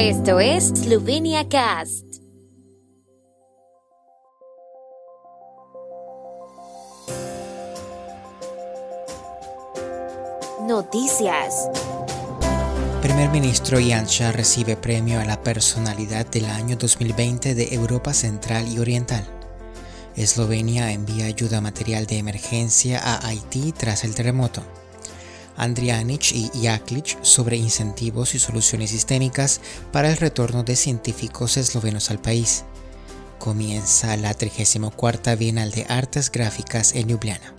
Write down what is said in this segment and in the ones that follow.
Esto es Slovenia Cast. Noticias. Primer ministro Janša recibe premio a la personalidad del año 2020 de Europa Central y Oriental. Eslovenia envía ayuda material de emergencia a Haití tras el terremoto. Andrianic y Jaklic sobre incentivos y soluciones sistémicas para el retorno de científicos eslovenos al país. Comienza la 34 Bienal de Artes Gráficas en Ljubljana.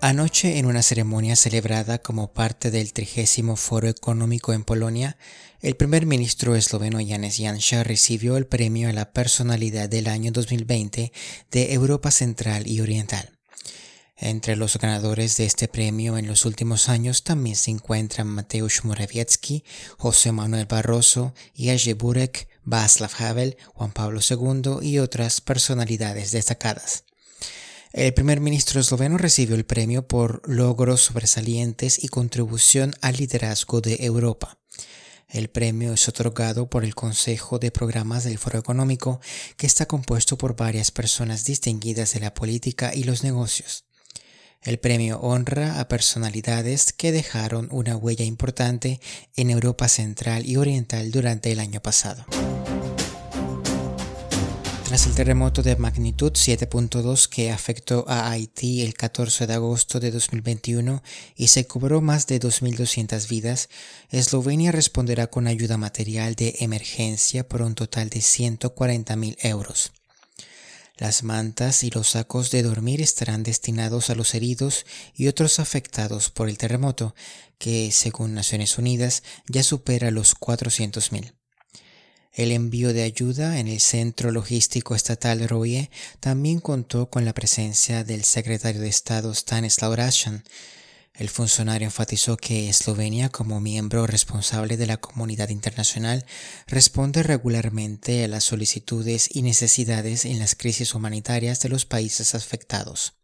Anoche, en una ceremonia celebrada como parte del 30 Foro Económico en Polonia, el primer ministro esloveno Janez Janša recibió el premio a la personalidad del año 2020 de Europa Central y Oriental. Entre los ganadores de este premio en los últimos años también se encuentran Mateusz Morawiecki, José Manuel Barroso, Jerzy Burek, Václav Havel, Juan Pablo II y otras personalidades destacadas. El primer ministro esloveno recibió el premio por logros sobresalientes y contribución al liderazgo de Europa. El premio es otorgado por el Consejo de Programas del Foro Económico, que está compuesto por varias personas distinguidas de la política y los negocios. El premio honra a personalidades que dejaron una huella importante en Europa Central y Oriental durante el año pasado. Tras el terremoto de magnitud 7.2 que afectó a Haití el 14 de agosto de 2021 y se cobró más de 2.200 vidas, Eslovenia responderá con ayuda material de emergencia por un total de 140.000 euros. Las mantas y los sacos de dormir estarán destinados a los heridos y otros afectados por el terremoto, que, según Naciones Unidas, ya supera los 400.000. El envío de ayuda en el Centro Logístico Estatal Roye también contó con la presencia del secretario de Estado Stanislav Rashan, el funcionario enfatizó que Eslovenia, como miembro responsable de la comunidad internacional, responde regularmente a las solicitudes y necesidades en las crisis humanitarias de los países afectados.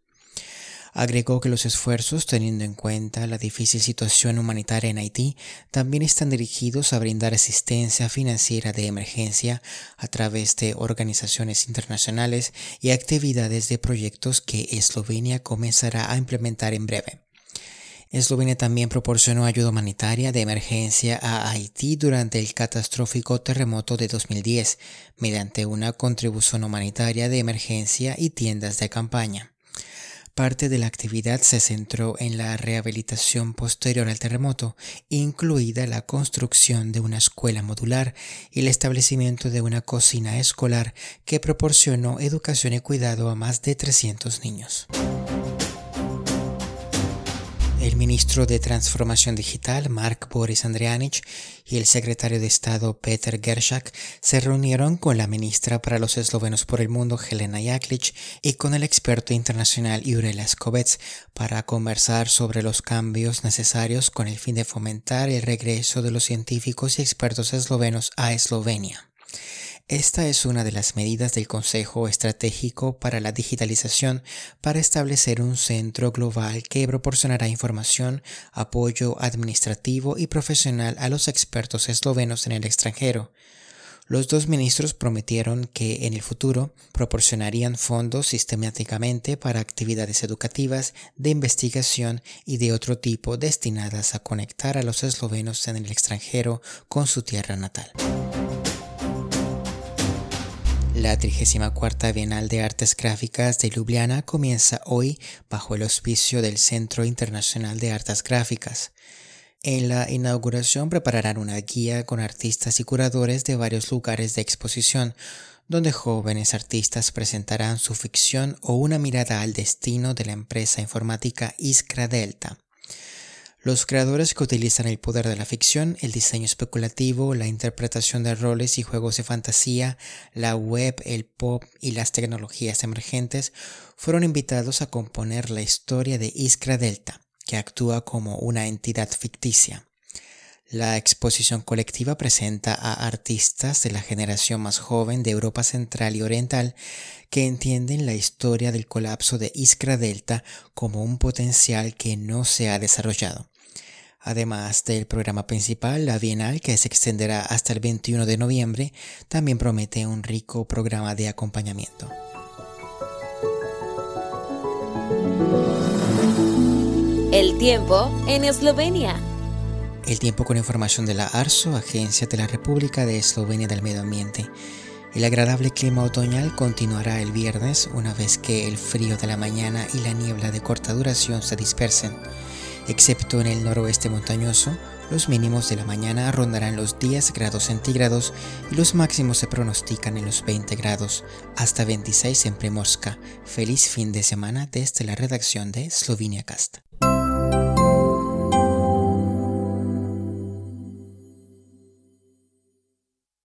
Agregó que los esfuerzos, teniendo en cuenta la difícil situación humanitaria en Haití, también están dirigidos a brindar asistencia financiera de emergencia a través de organizaciones internacionales y actividades de proyectos que Eslovenia comenzará a implementar en breve. Eslovenia también proporcionó ayuda humanitaria de emergencia a Haití durante el catastrófico terremoto de 2010 mediante una contribución humanitaria de emergencia y tiendas de campaña. Parte de la actividad se centró en la rehabilitación posterior al terremoto, incluida la construcción de una escuela modular y el establecimiento de una cocina escolar que proporcionó educación y cuidado a más de 300 niños. El ministro de Transformación Digital, Mark Boris Andrianic, y el secretario de Estado, Peter Gershak, se reunieron con la ministra para los eslovenos por el mundo, Helena Jaklic, y con el experto internacional Jurela Skovec para conversar sobre los cambios necesarios con el fin de fomentar el regreso de los científicos y expertos eslovenos a Eslovenia. Esta es una de las medidas del Consejo Estratégico para la Digitalización para establecer un centro global que proporcionará información, apoyo administrativo y profesional a los expertos eslovenos en el extranjero. Los dos ministros prometieron que en el futuro proporcionarían fondos sistemáticamente para actividades educativas, de investigación y de otro tipo destinadas a conectar a los eslovenos en el extranjero con su tierra natal. La 34 Bienal de Artes Gráficas de Ljubljana comienza hoy bajo el auspicio del Centro Internacional de Artes Gráficas. En la inauguración prepararán una guía con artistas y curadores de varios lugares de exposición, donde jóvenes artistas presentarán su ficción o una mirada al destino de la empresa informática Iskra Delta. Los creadores que utilizan el poder de la ficción, el diseño especulativo, la interpretación de roles y juegos de fantasía, la web, el pop y las tecnologías emergentes fueron invitados a componer la historia de Iskra Delta, que actúa como una entidad ficticia. La exposición colectiva presenta a artistas de la generación más joven de Europa Central y Oriental que entienden la historia del colapso de Iskra Delta como un potencial que no se ha desarrollado Además del programa principal, la Bienal, que se extenderá hasta el 21 de noviembre, también promete un rico programa de acompañamiento. El tiempo en Eslovenia. El tiempo con información de la ARSO, Agencia de la República de Eslovenia del Medio Ambiente. El agradable clima otoñal continuará el viernes una vez que el frío de la mañana y la niebla de corta duración se dispersen. Excepto en el noroeste montañoso, los mínimos de la mañana rondarán los 10 grados centígrados y los máximos se pronostican en los 20 grados, hasta 26 en Primorska. Feliz fin de semana desde la redacción de Slovenia Cast.